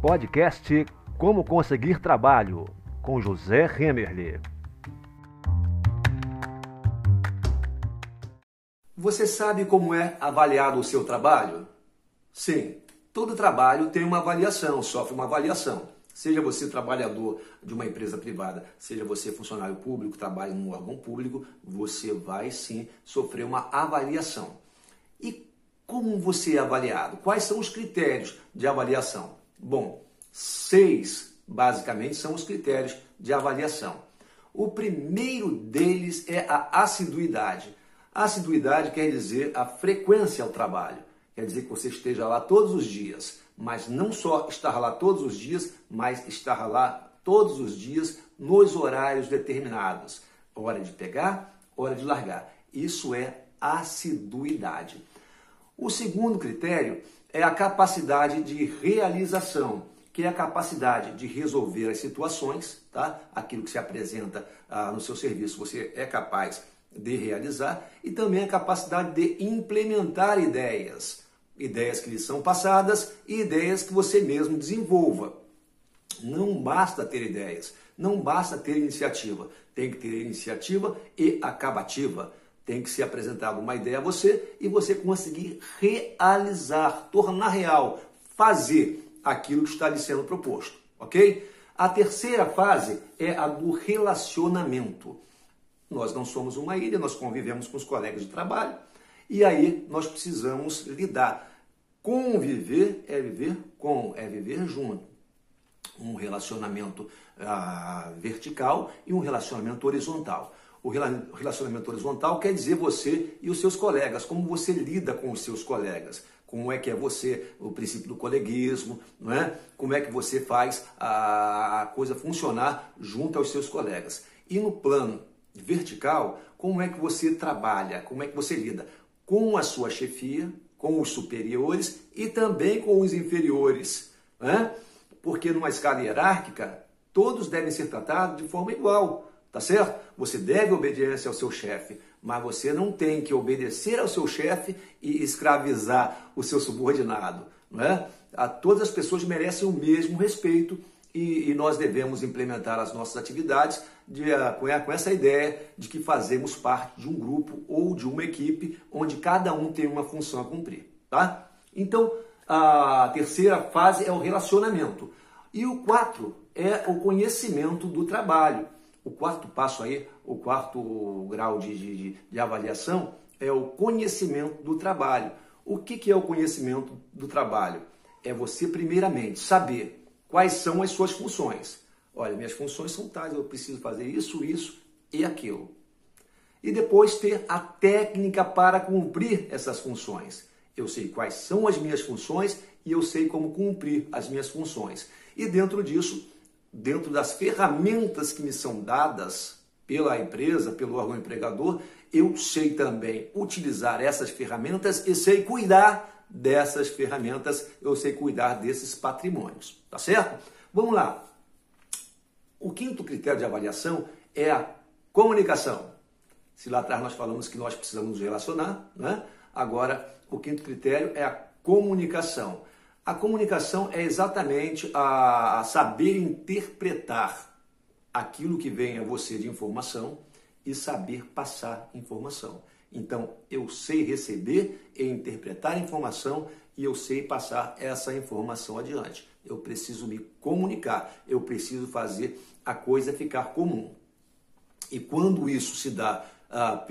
Podcast Como Conseguir Trabalho, com José Remerle. Você sabe como é avaliado o seu trabalho? Sim, todo trabalho tem uma avaliação, sofre uma avaliação. Seja você trabalhador de uma empresa privada, seja você funcionário público, trabalha num órgão público, você vai sim sofrer uma avaliação. E como você é avaliado? Quais são os critérios de avaliação? Bom, seis basicamente são os critérios de avaliação. O primeiro deles é a assiduidade. Assiduidade quer dizer a frequência ao trabalho. Quer dizer que você esteja lá todos os dias mas não só estar lá todos os dias, mas estar lá todos os dias nos horários determinados. Hora de pegar, hora de largar. Isso é assiduidade. O segundo critério é a capacidade de realização, que é a capacidade de resolver as situações, tá? Aquilo que se apresenta ah, no seu serviço, você é capaz de realizar, e também a capacidade de implementar ideias ideias que lhe são passadas e ideias que você mesmo desenvolva. Não basta ter ideias, não basta ter iniciativa. Tem que ter iniciativa e acabativa. Tem que ser apresentada uma ideia a você e você conseguir realizar, tornar real, fazer aquilo que está lhe sendo proposto, ok? A terceira fase é a do relacionamento. Nós não somos uma ilha, nós convivemos com os colegas de trabalho e aí nós precisamos lidar Conviver é viver com, é viver junto. Um relacionamento ah, vertical e um relacionamento horizontal. O relacionamento horizontal quer dizer você e os seus colegas, como você lida com os seus colegas, como é que é você, o princípio do coleguismo, não é? como é que você faz a coisa funcionar junto aos seus colegas. E no plano vertical, como é que você trabalha, como é que você lida com a sua chefia, com os superiores e também com os inferiores. Né? Porque numa escala hierárquica, todos devem ser tratados de forma igual, tá certo? Você deve obediência ao seu chefe, mas você não tem que obedecer ao seu chefe e escravizar o seu subordinado. Não é? A, todas as pessoas merecem o mesmo respeito e, e nós devemos implementar as nossas atividades de, uh, com essa ideia de que fazemos parte de um grupo ou de uma equipe onde cada um tem uma função a cumprir. Tá? Então, a terceira fase é o relacionamento. E o quatro é o conhecimento do trabalho. O quarto passo aí, o quarto grau de, de, de avaliação é o conhecimento do trabalho. O que, que é o conhecimento do trabalho? É você, primeiramente, saber quais são as suas funções. Olha, minhas funções são tais, eu preciso fazer isso, isso e aquilo. E depois ter a técnica para cumprir essas funções. Eu sei quais são as minhas funções e eu sei como cumprir as minhas funções. E dentro disso, dentro das ferramentas que me são dadas pela empresa, pelo órgão empregador, eu sei também utilizar essas ferramentas e sei cuidar dessas ferramentas, eu sei cuidar desses patrimônios, tá certo? Vamos lá. O quinto critério de avaliação é a comunicação. Se lá atrás nós falamos que nós precisamos nos relacionar, né? agora o quinto critério é a comunicação. A comunicação é exatamente a, saber interpretar aquilo que vem a você de informação e saber passar informação. Então, eu sei receber e interpretar informação e eu sei passar essa informação adiante. Eu preciso me comunicar, eu preciso fazer a coisa ficar comum. E quando isso se dá, ah,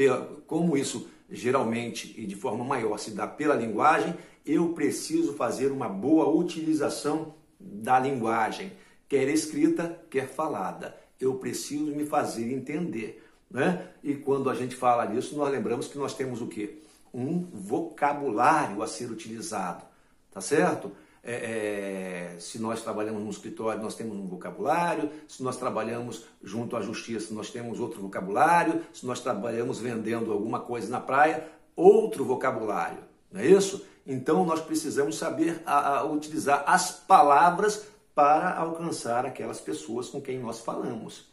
como isso geralmente e de forma maior se dá pela linguagem, eu preciso fazer uma boa utilização da linguagem, quer escrita, quer falada. Eu preciso me fazer entender. Né? E quando a gente fala nisso, nós lembramos que nós temos o quê? Um vocabulário a ser utilizado, tá certo? É, é, se nós trabalhamos no escritório, nós temos um vocabulário, se nós trabalhamos junto à justiça, nós temos outro vocabulário, se nós trabalhamos vendendo alguma coisa na praia, outro vocabulário, não é isso? Então nós precisamos saber a, a utilizar as palavras para alcançar aquelas pessoas com quem nós falamos.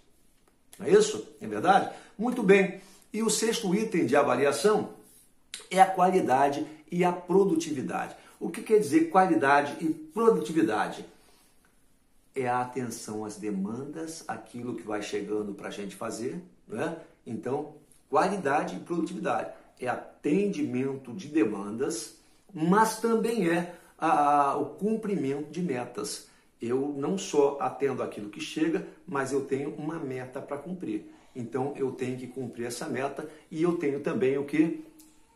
Não é isso? É verdade? Muito bem. E o sexto item de avaliação é a qualidade e a produtividade. O que quer dizer qualidade e produtividade? é a atenção às demandas, aquilo que vai chegando para a gente fazer. Né? Então, qualidade e produtividade é atendimento de demandas, mas também é a, a, o cumprimento de metas. Eu não só atendo aquilo que chega, mas eu tenho uma meta para cumprir. Então eu tenho que cumprir essa meta e eu tenho também o que?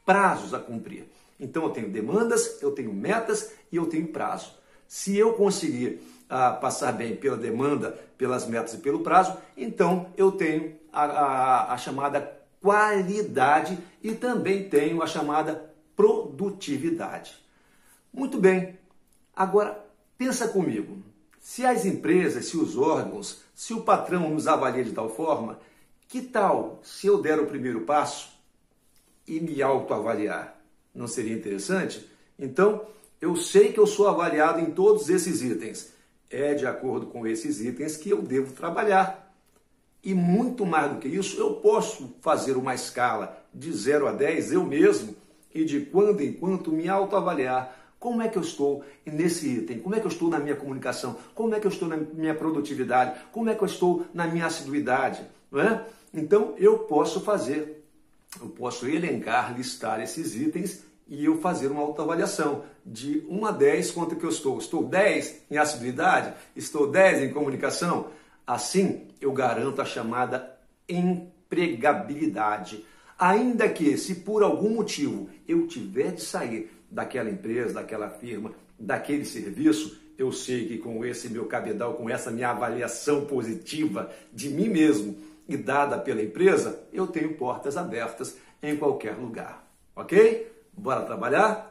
Prazos a cumprir. Então eu tenho demandas, eu tenho metas e eu tenho prazo. Se eu conseguir ah, passar bem pela demanda, pelas metas e pelo prazo, então eu tenho a, a, a chamada qualidade e também tenho a chamada produtividade. Muito bem. Agora pensa comigo. Se as empresas, se os órgãos, se o patrão nos avalia de tal forma, que tal se eu der o primeiro passo e me autoavaliar? Não seria interessante? Então, eu sei que eu sou avaliado em todos esses itens. É de acordo com esses itens que eu devo trabalhar. E muito mais do que isso, eu posso fazer uma escala de 0 a 10 eu mesmo e de quando em quando me autoavaliar. Como é que eu estou nesse item? Como é que eu estou na minha comunicação? Como é que eu estou na minha produtividade? Como é que eu estou na minha assiduidade? Não é? Então eu posso fazer, eu posso elencar, listar esses itens e eu fazer uma autoavaliação de 1 a 10 quanto que eu estou. Estou 10 em assiduidade? Estou 10 em comunicação? Assim, eu garanto a chamada empregabilidade. Ainda que, se por algum motivo eu tiver de sair daquela empresa, daquela firma, daquele serviço, eu sei que com esse meu cabedal, com essa minha avaliação positiva de mim mesmo e dada pela empresa, eu tenho portas abertas em qualquer lugar. Ok? Bora trabalhar?